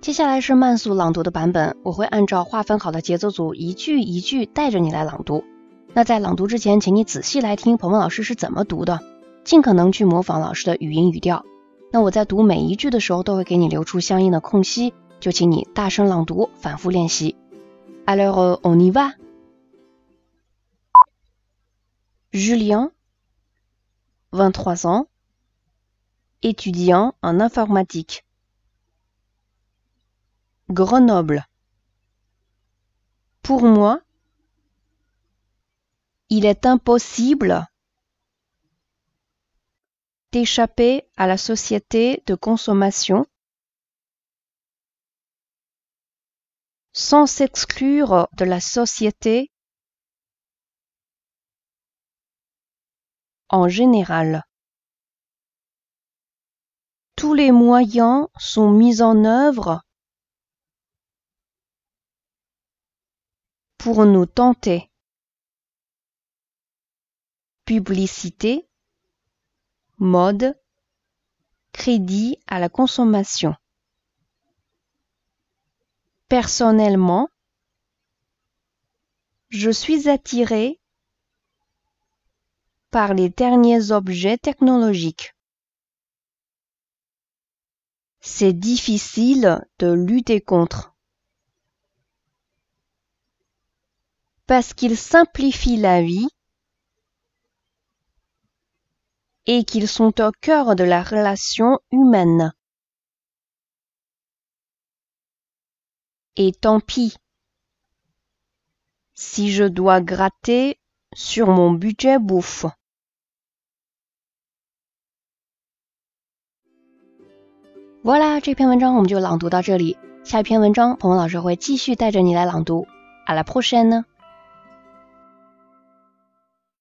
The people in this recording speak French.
接下来是慢速朗读的版本，我会按照划分好的节奏组，一句一句带着你来朗读。那在朗读之前，请你仔细来听鹏鹏老师是怎么读的，尽可能去模仿老师的语音语调。那我在读每一句的时候，都会给你留出相应的空隙，就请你大声朗读，反复练习。Alors on y va. Julien, 23 ans, étudiant en informatique. Grenoble. Pour moi, il est impossible d'échapper à la société de consommation sans s'exclure de la société en général. Tous les moyens sont mis en œuvre pour nous tenter. Publicité, mode, crédit à la consommation. Personnellement, je suis attiré par les derniers objets technologiques. C'est difficile de lutter contre. Parce qu'ils simplifient la vie et qu'ils sont au cœur de la relation humaine. Et tant pis si je dois gratter sur mon budget bouffe. Voilà，这篇文章我们就朗读到这里。下一篇文章，鹏鹏老师会继续带着你来朗读。À la prochaine！